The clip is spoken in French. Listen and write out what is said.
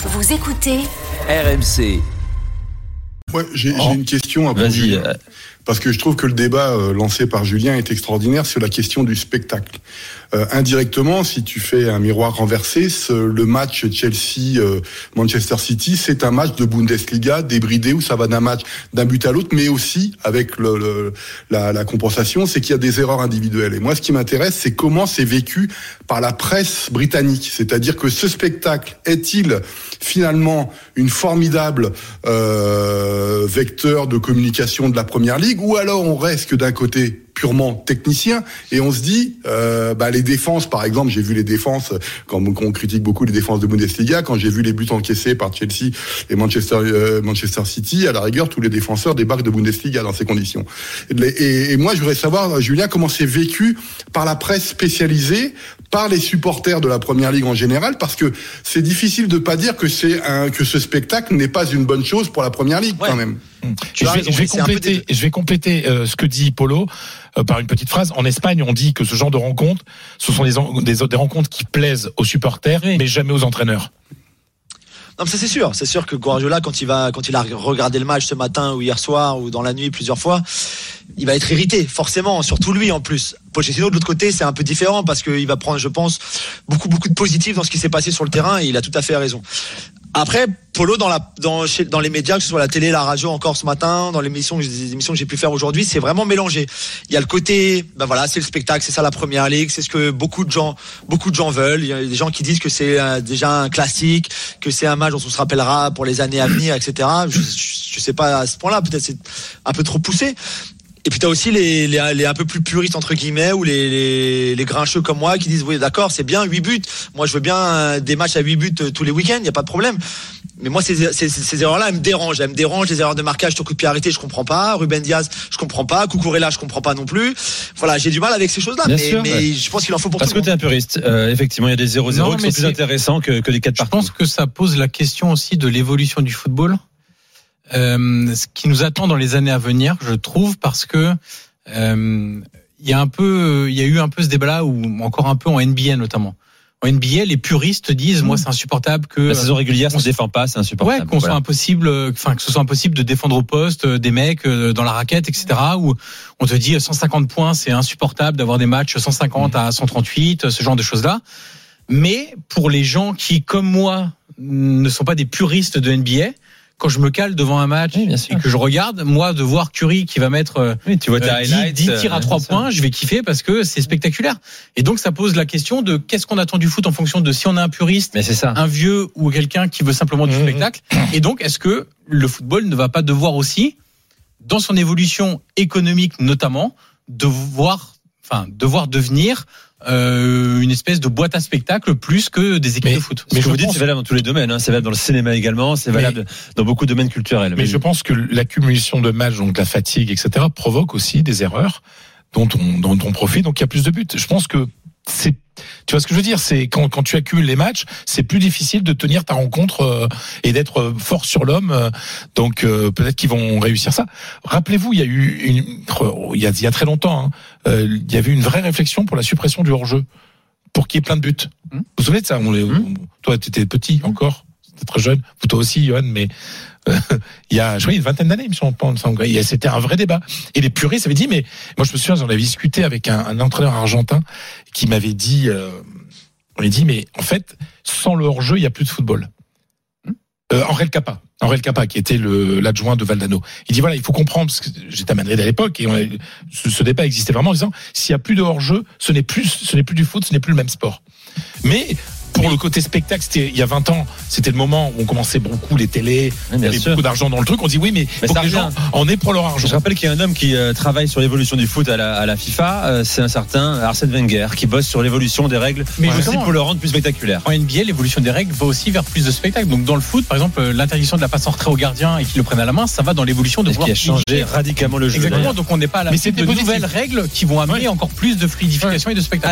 Vous écoutez RMC. Ouais, j'ai Oh. j'ai une question à poser. Euh, Parce que je trouve que le débat euh, lancé par Julien est extraordinaire sur la question du spectacle. Euh, indirectement, si tu fais un miroir renversé, ce- le match Chelsea-Manchester City, c'est un match de Bundesliga débridé où ça va d'un match d'un but à l'autre, mais aussi avec le, le- la, la compensation, c'est qu'il y a des erreurs individuelles. Et moi, ce qui m'intéresse, c'est comment c'est vécu par la presse britannique. C'est-à-dire que ce spectacle est-il finalement une formidable euh, vecteur de communication de la Première Ligue, ou alors on reste que d'un côté purement technicien et on se dit euh, bah, les défenses par exemple j'ai vu les défenses quand on, critique beaucoup les défenses de Bundesliga quand j'ai vu les buts encaissés par Chelsea et Manchester euh, Manchester City à la rigueur tous les défenseurs débarquent de Bundesliga dans ces conditions et, et- et moi je voudrais savoir Julien comment c'est vécu par la presse spécialisée par les supporters de la première ligue en général parce que c'est difficile de pas dire que c'est que ce spectacle n'est pas une bonne chose pour la première ligue Ouais. quand même Tu je vais, raison, je compléter, des- je vais compléter euh, ce que dit Polo euh, par une petite phrase. En Espagne, on dit que ce genre de rencontres, ce sont des, en- des, des rencontres qui plaisent aux supporters, mais jamais aux entraîneurs. Non, mais ça c'est sûr. C'est sûr que Guardiola, quand il va, quand il a regardé le match ce matin ou hier soir ou dans la nuit plusieurs fois, il va être irrité, forcément, surtout lui en plus. Pochettino de l'autre côté, c'est un peu différent parce qu'il va prendre, je pense, beaucoup beaucoup de positifs dans ce qui s'est passé sur le terrain et il a tout à fait raison. Après, Polo dans la dans chez, dans les médias, que ce soit la télé, la radio, encore ce matin, dans l'émission des émissions que j'ai pu faire aujourd'hui, c'est vraiment mélangé. Il y a le côté, ben voilà, c'est le spectacle, c'est ça la première ligue, c'est ce que beaucoup de gens beaucoup de gens veulent. Il y a des gens qui disent que c'est euh, déjà un classique, que c'est un match dont on se rappellera pour les années à venir, etc. Je, je, je sais pas à ce point-là, peut-être c'est un peu trop poussé. Et puis t'as aussi les, les, les un peu plus puristes entre guillemets ou les, les, les grincheux comme moi qui disent oui d'accord c'est bien 8 buts. Moi je veux bien euh, des matchs à 8 buts euh, tous les week-ends, il y a pas de problème. Mais moi ces, ces, ces erreurs-là elles me dérangent, elles me dérangent les erreurs de marquage sur coup de pied arrêté, je comprends pas. Ruben Diaz, je comprends pas. Cucurella, je comprends pas non plus. Voilà, j'ai du mal avec ces choses-là. Bien Mais, sûr, mais ouais. je pense qu'il en faut pour Parce tout que le tu es monde. un puriste. Euh, effectivement, il y a des 0-0 Non, qui sont plus intéressants que, que les 4 Je partout. pense que ça pose la question aussi de l'évolution du football, euh, ce qui nous attend dans les années à venir, je trouve, parce que euh, il y a un peu, il y a eu un peu ce débat-là, ou encore un peu en NBA notamment. En NBA, les puristes disent, moi, c'est insupportable que La saison régulière, ça on se défend pas, c'est Ouais, insupportable. qu'on soit impossible, enfin que ce soit impossible de défendre au poste euh, des mecs euh, dans la raquette, etc. Où on te dit euh, 150 points, c'est insupportable d'avoir des matchs 150 à 138, euh, ce genre de choses-là. Mais pour les gens qui, comme moi, ne sont pas des puristes de NBA, quand je me cale devant un match Oui, et que je regarde, moi, de voir Curry qui va mettre euh, Oui, tu vois tes euh, 10, highlights. 10 tirs à euh, 3 c'est ça. points, je vais kiffer parce que c'est spectaculaire. Et donc ça pose la question de qu'est-ce qu'on attend du foot en fonction de si on a un puriste Mais c'est ça. un vieux ou quelqu'un qui veut simplement du Mhm. spectacle. Et donc, est-ce que le football ne va pas devoir aussi, dans son évolution économique notamment, devoir, enfin, devoir devenir euh, une espèce de boîte à spectacle plus que des équipes Mais- de foot Mais ce que je vous dites, c'est valable dans tous les domaines. Hein. C'est valable dans le cinéma également. C'est valable dans beaucoup de domaines culturels. Mais je pense que l'accumulation de matchs, donc la fatigue, etc., provoque aussi des erreurs dont on, dont on profite, donc il y a plus de buts. Je pense que c'est, tu vois ce que je veux dire, c'est quand, quand tu accumules les matchs, c'est plus difficile de tenir ta rencontre euh, et d'être euh, fort sur l'homme. euh, donc euh, peut-être qu'ils vont réussir ça. Rappelez-vous, il y a eu une, oh, il y a, il y a très longtemps, hein, euh, il y avait une vraie réflexion pour la suppression du hors-jeu, pour qu'il y ait plein de buts. Hmm. Vous vous souvenez de ça? On les, on- Toi, tu étais petit encore, très jeune. Toi aussi, Johan, mais euh, il y a, je crois, une vingtaine d'années, il me semble. C'était un vrai débat. Et les puristes avaient dit, mais moi je me souviens, j'en avais discuté avec un, un entraîneur argentin qui m'avait dit, euh, on lui dit, mais en fait, sans le hors-jeu, il n'y a plus de football. Euh, Henri Capa, Henri Capa, qui était l'adjoint de Valdano. Il dit voilà, il faut comprendre, parce que j'étais à Madrid à l'époque, et on a- ce, ce débat existait vraiment en disant s'il y a plus de hors-jeu, ce n'est plus, ce n'est plus du foot, ce n'est plus le même sport. Mais pour le côté spectacle, c'était il y a 20 ans, c'était le moment où on commençait beaucoup les télés, il y avait sûr. beaucoup d'argent dans le truc. On dit oui, mais, Mais faut ça que les gens en aient pour leur argent. Je rappelle qu'il y a un homme qui euh, travaille sur l'évolution du foot à la, à la FIFA. euh, c'est un certain Arsène Wenger qui bosse sur l'évolution des règles, Mais aussi pour le rendre plus spectaculaire. En NBA, l'évolution des règles va aussi vers plus de spectacles. Donc dans le foot, par exemple, euh, l'interdiction de la passe en retrait au gardien et qu'il le prenne à la main, ça va dans l'évolution de Et ce qui a vouloir changé radicalement le jeu. Exactement. Donc on n'est pas à la Mais suite de nouvelles règles qui vont amener Ouais. encore plus de fluidification et de spectacle.